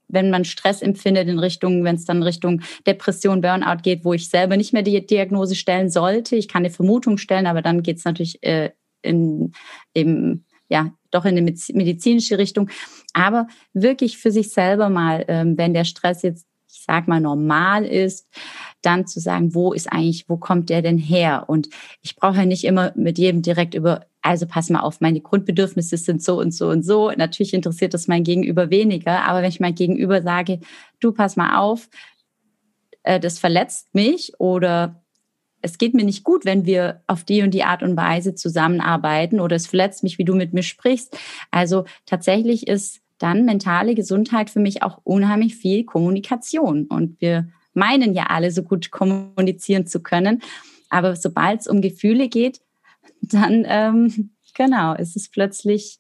Speaker 1: wenn man Stress empfindet in Richtung, wenn es dann Richtung Depression, Burnout geht, wo ich selber nicht mehr die Diagnose stellen sollte. Ich kann eine Vermutung stellen, aber dann geht es natürlich äh, in, eben, ja, doch in eine medizinische Richtung. Aber wirklich für sich selber mal, ähm, wenn der Stress jetzt, sag mal, normal ist, dann zu sagen, wo ist eigentlich, wo kommt der denn her? Und ich brauche ja nicht immer mit jedem direkt über, also pass mal auf, meine Grundbedürfnisse sind so und so und so. Natürlich interessiert das mein Gegenüber weniger, aber wenn ich mein Gegenüber sage, du pass mal auf, äh, das verletzt mich oder es geht mir nicht gut, wenn wir auf die und die Art und Weise zusammenarbeiten oder es verletzt mich, wie du mit mir sprichst. Also tatsächlich ist dann mentale Gesundheit für mich auch unheimlich viel Kommunikation und wir meinen ja alle so gut kommunizieren zu können. Aber sobald es um Gefühle geht, dann, ähm, genau, ist es plötzlich,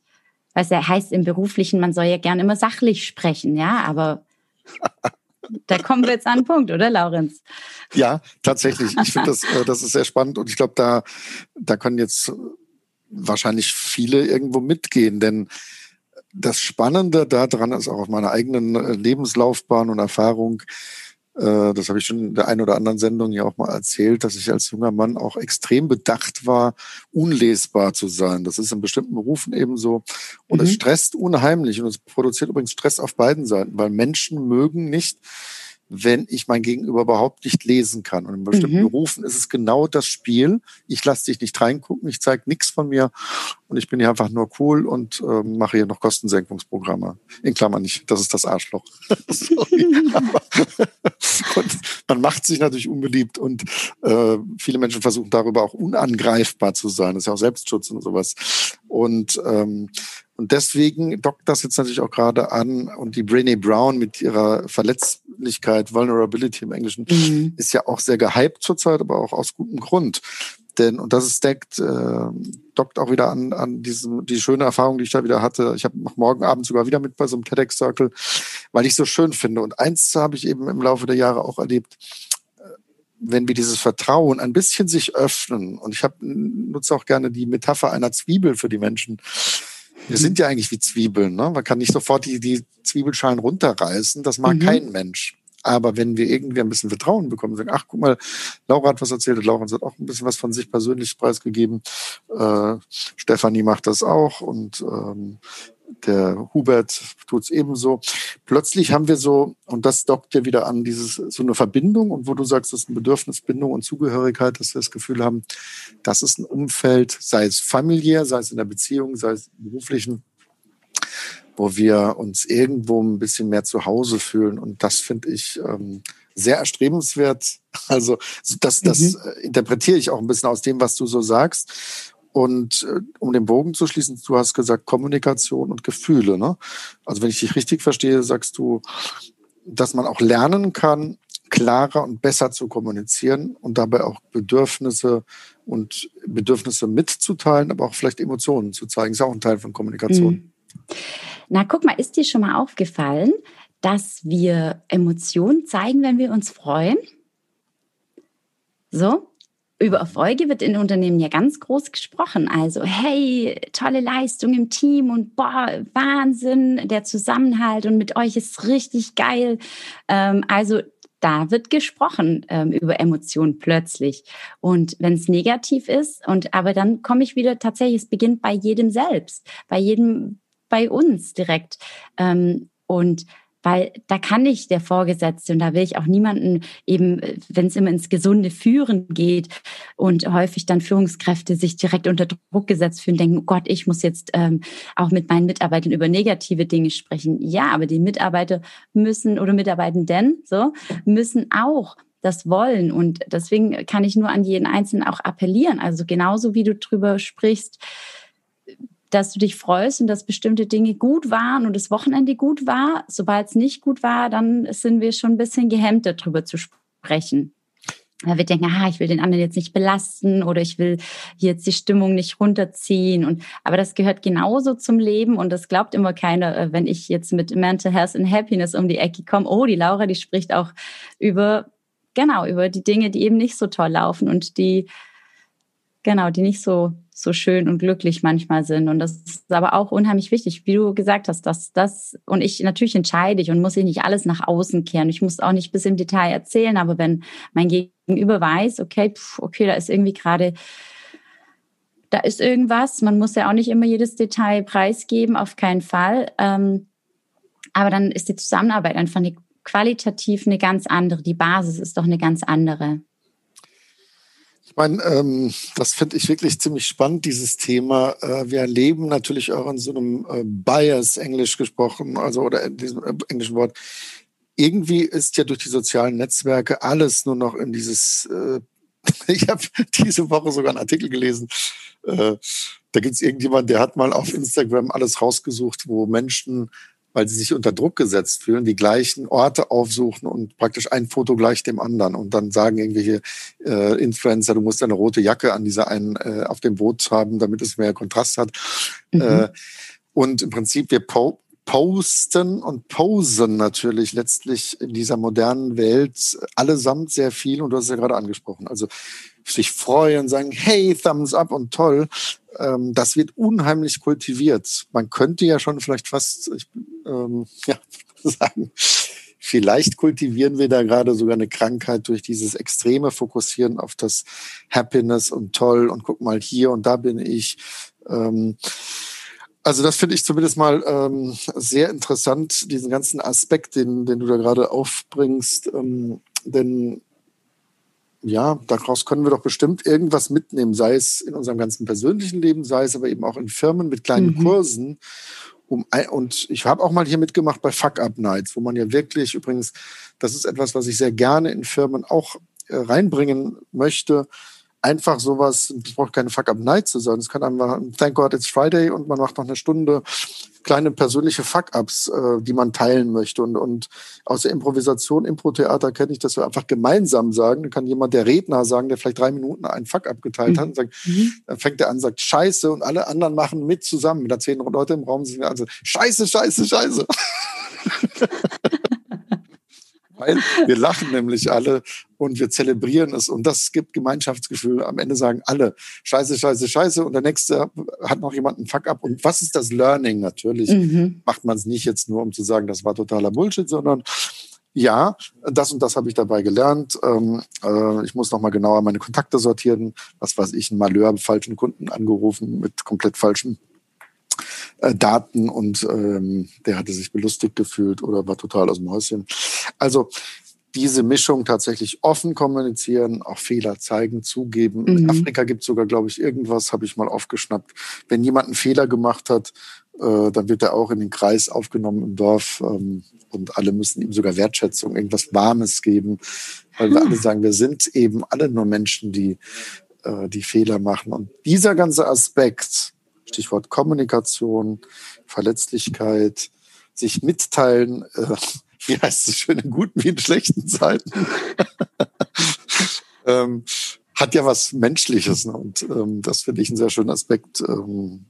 Speaker 1: was ja heißt im Beruflichen, man soll ja gern immer sachlich sprechen, ja, aber da kommen wir jetzt an den Punkt, oder, Laurenz?
Speaker 2: Ja, tatsächlich. Ich finde das, äh, das ist sehr spannend und ich glaube, da, da können jetzt wahrscheinlich viele irgendwo mitgehen, denn das Spannende daran ist auch auf meiner eigenen äh, Lebenslaufbahn und Erfahrung, äh, das habe ich schon in der einen oder anderen Sendung ja auch mal erzählt, dass ich als junger Mann auch extrem bedacht war, unlesbar zu sein. Das ist in bestimmten Berufen ebenso. Und mhm. es stresst unheimlich und es produziert übrigens Stress auf beiden Seiten, weil Menschen mögen nicht, wenn ich mein Gegenüber überhaupt nicht lesen kann. Und in bestimmten mhm. Berufen ist es genau das Spiel. Ich lasse dich nicht reingucken, ich zeige nichts von mir und ich bin hier einfach nur cool und äh, mache hier noch Kostensenkungsprogramme. In Klammern nicht, das ist das Arschloch. und man macht sich natürlich unbeliebt und äh, viele Menschen versuchen darüber auch unangreifbar zu sein. Das ist ja auch Selbstschutz und sowas. Und ähm, und deswegen dockt das jetzt natürlich auch gerade an. Und die Brené Brown mit ihrer Verletzlichkeit, Vulnerability im Englischen, mhm. ist ja auch sehr gehypt zurzeit, aber auch aus gutem Grund. Denn, und das ist deckt, äh, dockt auch wieder an, an diesem, die schöne Erfahrung, die ich da wieder hatte. Ich habe noch morgen Abend sogar wieder mit bei so einem TEDx-Circle, weil ich so schön finde. Und eins habe ich eben im Laufe der Jahre auch erlebt, äh, wenn wir dieses Vertrauen ein bisschen sich öffnen, und ich hab, nutze auch gerne die Metapher einer Zwiebel für die Menschen, wir sind ja eigentlich wie Zwiebeln. Ne? Man kann nicht sofort die, die Zwiebelschalen runterreißen. Das mag mhm. kein Mensch. Aber wenn wir irgendwie ein bisschen Vertrauen bekommen, sagen, ach, guck mal, Laura hat was erzählt, Laura hat auch ein bisschen was von sich persönlich preisgegeben. Äh, Stefanie macht das auch und ähm, der Hubert tut's ebenso. Plötzlich haben wir so, und das dockt ja wieder an, dieses, so eine Verbindung und wo du sagst, das ist eine Bedürfnisbindung und Zugehörigkeit, dass wir das Gefühl haben, das ist ein Umfeld, sei es familiär, sei es in der Beziehung, sei es im beruflichen, wo wir uns irgendwo ein bisschen mehr zu Hause fühlen. Und das finde ich ähm, sehr erstrebenswert. Also das, das mhm. interpretiere ich auch ein bisschen aus dem, was du so sagst. Und äh, um den Bogen zu schließen, du hast gesagt Kommunikation und Gefühle. Ne? Also wenn ich dich richtig verstehe, sagst du, dass man auch lernen kann, klarer und besser zu kommunizieren und dabei auch Bedürfnisse und Bedürfnisse mitzuteilen, aber auch vielleicht Emotionen zu zeigen. Ist auch ein Teil von Kommunikation. Mhm.
Speaker 1: Na, guck mal, ist dir schon mal aufgefallen, dass wir Emotionen zeigen, wenn wir uns freuen? So, über Erfolge wird in Unternehmen ja ganz groß gesprochen. Also, hey, tolle Leistung im Team und boah, Wahnsinn, der Zusammenhalt und mit euch ist richtig geil. Ähm, also, da wird gesprochen ähm, über Emotionen plötzlich. Und wenn es negativ ist, und aber dann komme ich wieder tatsächlich, es beginnt bei jedem selbst, bei jedem, bei uns direkt. Ähm, und weil da kann ich der Vorgesetzte und da will ich auch niemanden eben, wenn es immer ins gesunde Führen geht und häufig dann Führungskräfte sich direkt unter Druck gesetzt fühlen, denken, oh Gott, ich muss jetzt ähm, auch mit meinen Mitarbeitern über negative Dinge sprechen. Ja, aber die Mitarbeiter müssen oder Mitarbeitenden so müssen auch das wollen. Und deswegen kann ich nur an jeden Einzelnen auch appellieren. Also genauso wie du drüber sprichst, dass du dich freust und dass bestimmte Dinge gut waren und das Wochenende gut war. Sobald es nicht gut war, dann sind wir schon ein bisschen gehemmt, darüber zu sprechen. Weil wir denken, ah, ich will den anderen jetzt nicht belasten oder ich will jetzt die Stimmung nicht runterziehen. Und, aber das gehört genauso zum Leben und das glaubt immer keiner, äh, wenn ich jetzt mit Mental Health and Happiness um die Ecke komme. Oh, die Laura, die spricht auch über, genau, über die Dinge, die eben nicht so toll laufen und die, genau, die nicht so so schön und glücklich manchmal sind. Und das ist aber auch unheimlich wichtig, wie du gesagt hast, dass das, und ich natürlich entscheide ich und muss ich nicht alles nach außen kehren. Ich muss auch nicht bis im Detail erzählen, aber wenn mein Gegenüber weiß, okay, pff, okay, da ist irgendwie gerade, da ist irgendwas, man muss ja auch nicht immer jedes Detail preisgeben, auf keinen Fall. Ähm, aber dann ist die Zusammenarbeit einfach eine, qualitativ eine ganz andere. Die Basis ist doch eine ganz andere.
Speaker 2: Ich meine, ähm, das finde ich wirklich ziemlich spannend, dieses Thema. Äh, wir erleben natürlich auch in so einem äh, Bias, Englisch gesprochen, also oder in diesem äh, englischen Wort. Irgendwie ist ja durch die sozialen Netzwerke alles nur noch in dieses. Äh, ich habe diese Woche sogar einen Artikel gelesen. Äh, da gibt es irgendjemand, der hat mal auf Instagram alles rausgesucht, wo Menschen weil sie sich unter Druck gesetzt fühlen, die gleichen Orte aufsuchen und praktisch ein Foto gleich dem anderen und dann sagen irgendwelche äh, Influencer, du musst eine rote Jacke an dieser einen äh, auf dem Boot haben, damit es mehr Kontrast hat. Mhm. Äh, und im Prinzip wir po posten und posen natürlich letztlich in dieser modernen Welt allesamt sehr viel und du hast es ja gerade angesprochen. Also sich freuen, sagen, hey, Thumbs up und toll. Ähm, das wird unheimlich kultiviert. Man könnte ja schon vielleicht fast ich, ähm, ja, sagen, vielleicht kultivieren wir da gerade sogar eine Krankheit durch dieses extreme Fokussieren auf das Happiness und toll und guck mal hier und da bin ich. Ähm, also das finde ich zumindest mal ähm, sehr interessant, diesen ganzen Aspekt, den, den du da gerade aufbringst. Ähm, denn ja, daraus können wir doch bestimmt irgendwas mitnehmen, sei es in unserem ganzen persönlichen Leben, sei es aber eben auch in Firmen mit kleinen mhm. Kursen. Um, und ich habe auch mal hier mitgemacht bei Fuck Up Nights, wo man ja wirklich übrigens, das ist etwas, was ich sehr gerne in Firmen auch äh, reinbringen möchte, einfach sowas, es braucht keine Fuck Up Night zu sein. Es kann einfach Thank God It's Friday und man macht noch eine Stunde kleine persönliche Fuck-Ups, äh, die man teilen möchte. Und, und aus der Improvisation, Impro-Theater kenne ich, dass wir einfach gemeinsam sagen. Dann kann jemand, der Redner sagen, der vielleicht drei Minuten einen Fuck-Up geteilt mhm. hat, und sagt, mhm. dann fängt er an, sagt Scheiße und alle anderen machen mit zusammen. Da zehn Leute im Raum sind, also Scheiße, Scheiße, Scheiße. Weil wir lachen nämlich alle und wir zelebrieren es und das gibt Gemeinschaftsgefühl. Am Ende sagen alle Scheiße, Scheiße, Scheiße und der nächste hat noch jemanden Fuck up. Und was ist das Learning? Natürlich mhm. macht man es nicht jetzt nur, um zu sagen, das war totaler Bullshit, sondern ja, das und das habe ich dabei gelernt. Ähm, äh, ich muss noch mal genauer meine Kontakte sortieren. Was weiß ich, ein Malheur, falschen Kunden angerufen mit komplett falschen äh, Daten und ähm, der hatte sich belustigt gefühlt oder war total aus dem Häuschen. Also diese Mischung tatsächlich offen kommunizieren, auch Fehler zeigen, zugeben. Mhm. In Afrika gibt es sogar, glaube ich, irgendwas, habe ich mal aufgeschnappt. Wenn jemand einen Fehler gemacht hat, äh, dann wird er auch in den Kreis aufgenommen im Dorf ähm, und alle müssen ihm sogar Wertschätzung, irgendwas Warmes geben, weil wir alle sagen, wir sind eben alle nur Menschen, die, äh, die Fehler machen. Und dieser ganze Aspekt, Stichwort Kommunikation, Verletzlichkeit, sich mitteilen, äh, wie heißt es schön in guten wie in schlechten Zeiten, ähm, hat ja was Menschliches. Ne? Und ähm, das finde ich einen sehr schönen Aspekt, ähm,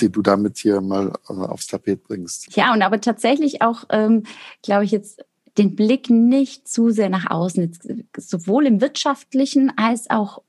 Speaker 2: den du damit hier mal äh, aufs Tapet bringst.
Speaker 1: Ja, und aber tatsächlich auch, ähm, glaube ich, jetzt den Blick nicht zu sehr nach außen, sowohl im wirtschaftlichen als auch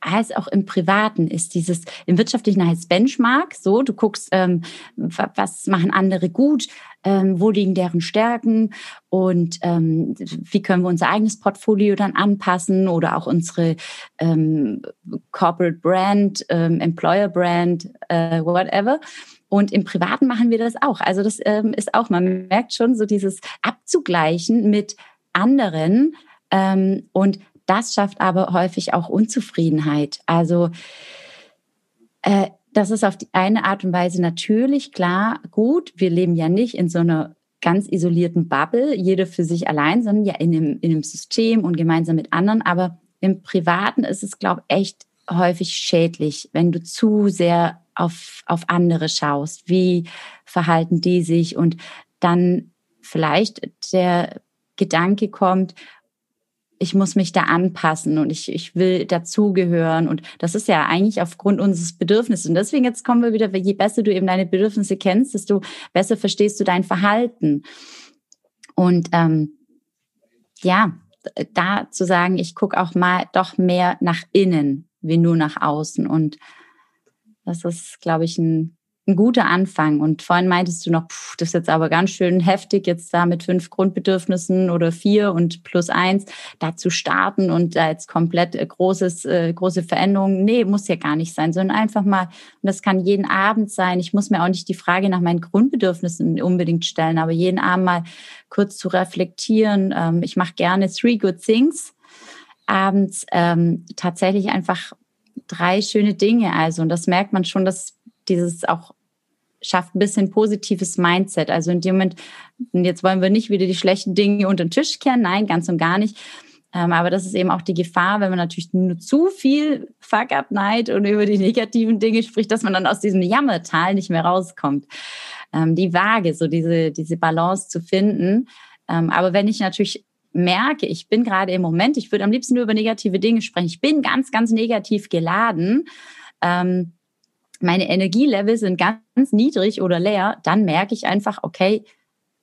Speaker 1: als auch im Privaten ist dieses, im Wirtschaftlichen heißt Benchmark, so, du guckst, ähm, was machen andere gut, ähm, wo liegen deren Stärken und ähm, wie können wir unser eigenes Portfolio dann anpassen oder auch unsere ähm, Corporate Brand, ähm, Employer Brand, äh, whatever. Und im Privaten machen wir das auch. Also das ähm, ist auch, man merkt schon so dieses Abzugleichen mit anderen. Ähm, und das schafft aber häufig auch Unzufriedenheit. Also äh, das ist auf die eine Art und Weise natürlich klar gut. Wir leben ja nicht in so einer ganz isolierten Bubble, jeder für sich allein, sondern ja in einem, in einem System und gemeinsam mit anderen. Aber im Privaten ist es, glaube ich, echt häufig schädlich, wenn du zu sehr auf, auf andere schaust. Wie verhalten die sich? Und dann vielleicht der Gedanke kommt, ich muss mich da anpassen und ich, ich will dazugehören. Und das ist ja eigentlich aufgrund unseres Bedürfnisses. Und deswegen jetzt kommen wir wieder, je besser du eben deine Bedürfnisse kennst, desto besser verstehst du dein Verhalten. Und ähm, ja, da zu sagen, ich gucke auch mal doch mehr nach innen wie nur nach außen. Und das ist, glaube ich, ein ein guter Anfang. Und vorhin meintest du noch, pff, das ist jetzt aber ganz schön heftig, jetzt da mit fünf Grundbedürfnissen oder vier und plus eins da zu starten und da jetzt komplett äh, großes, äh, große Veränderungen. Nee, muss ja gar nicht sein, sondern einfach mal, und das kann jeden Abend sein. Ich muss mir auch nicht die Frage nach meinen Grundbedürfnissen unbedingt stellen, aber jeden Abend mal kurz zu reflektieren. Ähm, ich mache gerne Three Good Things abends ähm, tatsächlich einfach drei schöne Dinge. Also, und das merkt man schon, dass dieses auch schafft ein bisschen positives Mindset. Also in dem Moment, jetzt wollen wir nicht wieder die schlechten Dinge unter den Tisch kehren, nein, ganz und gar nicht. Ähm, aber das ist eben auch die Gefahr, wenn man natürlich nur zu viel Fuck-up-Neid und über die negativen Dinge spricht, dass man dann aus diesem Jammertal nicht mehr rauskommt. Ähm, die Waage, so diese, diese Balance zu finden. Ähm, aber wenn ich natürlich merke, ich bin gerade im Moment, ich würde am liebsten nur über negative Dinge sprechen, ich bin ganz, ganz negativ geladen, meine Energielevel sind ganz niedrig oder leer, dann merke ich einfach, okay,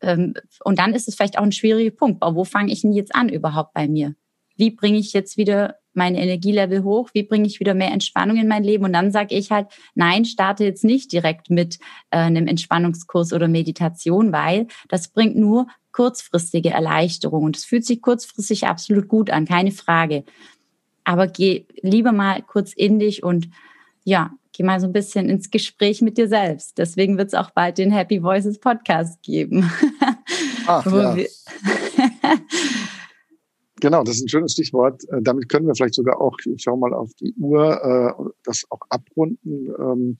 Speaker 1: ähm, und dann ist es vielleicht auch ein schwieriger Punkt. Wo fange ich denn jetzt an überhaupt bei mir? Wie bringe ich jetzt wieder meine Energielevel hoch? Wie bringe ich wieder mehr Entspannung in mein Leben? Und dann sage ich halt, nein, starte jetzt nicht direkt mit äh, einem Entspannungskurs oder Meditation, weil das bringt nur kurzfristige Erleichterung. Und es fühlt sich kurzfristig absolut gut an, keine Frage. Aber geh lieber mal kurz in dich und ja, geh mal so ein bisschen ins Gespräch mit dir selbst. Deswegen wird es auch bald den Happy Voices Podcast geben.
Speaker 2: Ach, ja. genau, das ist ein schönes Stichwort. Äh, damit können wir vielleicht sogar auch, ich schau mal auf die Uhr, äh, das auch abrunden. Ähm,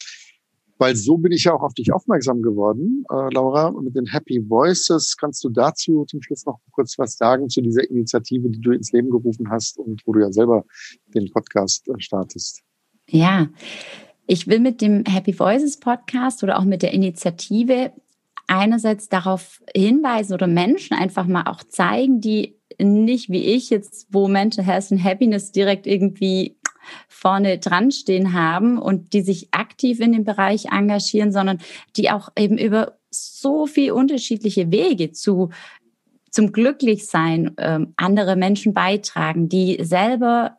Speaker 2: weil so bin ich ja auch auf dich aufmerksam geworden, äh, Laura, mit den Happy Voices. Kannst du dazu zum Schluss noch kurz was sagen zu dieser Initiative, die du ins Leben gerufen hast und wo du ja selber den Podcast startest?
Speaker 1: Ja, ich will mit dem Happy Voices Podcast oder auch mit der Initiative einerseits darauf hinweisen oder Menschen einfach mal auch zeigen, die nicht wie ich jetzt, wo Mental Health and Happiness direkt irgendwie vorne dran stehen haben und die sich aktiv in dem Bereich engagieren, sondern die auch eben über so viel unterschiedliche Wege zu zum Glücklichsein ähm, andere Menschen beitragen, die selber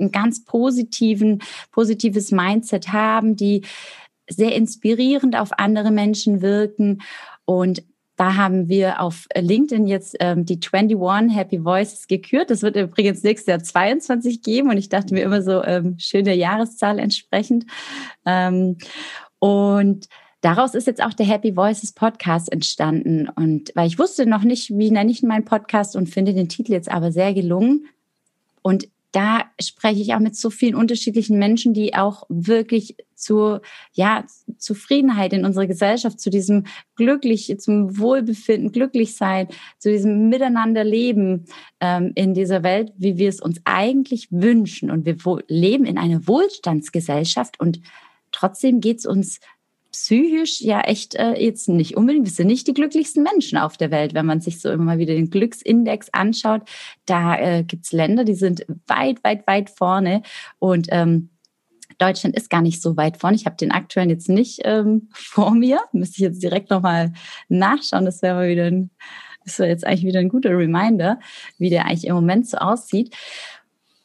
Speaker 1: ein ganz positiven, positives Mindset haben, die sehr inspirierend auf andere Menschen wirken. Und da haben wir auf LinkedIn jetzt ähm, die 21 Happy Voices gekürt. Das wird übrigens nächstes Jahr 22 geben. Und ich dachte mir immer so, ähm, schöne Jahreszahl entsprechend. Ähm, und daraus ist jetzt auch der Happy Voices Podcast entstanden. Und weil ich wusste noch nicht, wie nenne ich meinen Podcast und finde den Titel jetzt aber sehr gelungen. Und da spreche ich auch mit so vielen unterschiedlichen Menschen, die auch wirklich zur ja, Zufriedenheit in unserer Gesellschaft, zu diesem glücklich, zum Wohlbefinden, glücklich sein, zu diesem Miteinanderleben ähm, in dieser Welt, wie wir es uns eigentlich wünschen. Und wir leben in einer Wohlstandsgesellschaft und trotzdem geht es uns psychisch ja echt äh, jetzt nicht unbedingt, wir sind nicht die glücklichsten Menschen auf der Welt, wenn man sich so immer mal wieder den Glücksindex anschaut. Da äh, gibt's Länder, die sind weit, weit, weit vorne und ähm, Deutschland ist gar nicht so weit vorne. Ich habe den aktuellen jetzt nicht ähm, vor mir. Müsste ich jetzt direkt nochmal nachschauen. Das wäre mal wieder ein, das wäre jetzt eigentlich wieder ein guter Reminder, wie der eigentlich im Moment so aussieht.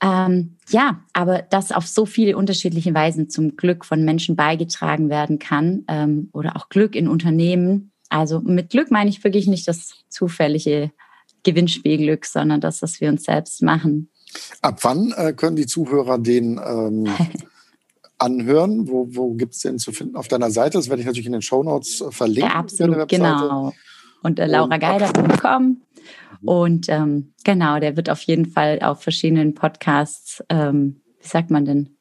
Speaker 1: Ähm, ja, aber dass auf so viele unterschiedliche Weisen zum Glück von Menschen beigetragen werden kann ähm, oder auch Glück in Unternehmen. Also mit Glück meine ich wirklich nicht das zufällige Gewinnspielglück, sondern das, was wir uns selbst machen.
Speaker 2: Ab wann äh, können die Zuhörer den ähm, anhören? Wo, wo gibt es den zu finden? Auf deiner Seite? Das werde ich natürlich in den Shownotes äh, verlinken.
Speaker 1: Ja, absolut, genau. Und äh, laurageider.com. Und ähm, genau, der wird auf jeden Fall auf verschiedenen Podcasts, ähm, wie sagt man denn?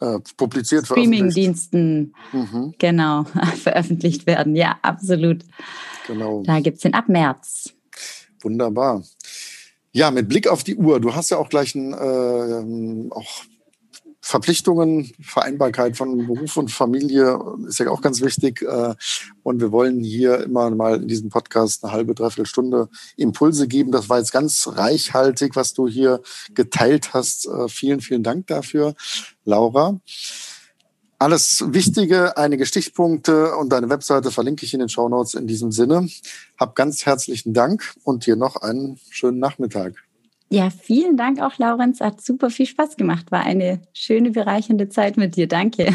Speaker 2: Äh, publiziert,
Speaker 1: Streaming-Diensten, mhm. genau, veröffentlicht werden. Ja, absolut. Genau. Da gibt es den ab März.
Speaker 2: Wunderbar. Ja, mit Blick auf die Uhr, du hast ja auch gleich ein, äh, auch Verpflichtungen, Vereinbarkeit von Beruf und Familie ist ja auch ganz wichtig. Äh, und wir wollen hier immer mal in diesem Podcast eine halbe, dreiviertel Stunde Impulse geben. Das war jetzt ganz reichhaltig, was du hier geteilt hast. Äh, vielen, vielen Dank dafür, Laura. Alles Wichtige, einige Stichpunkte und deine Webseite verlinke ich in den Show Notes in diesem Sinne. Hab ganz herzlichen Dank und dir noch einen schönen Nachmittag.
Speaker 1: Ja, vielen Dank auch, Laurenz. Hat super viel Spaß gemacht. War eine schöne, bereichernde Zeit mit dir. Danke.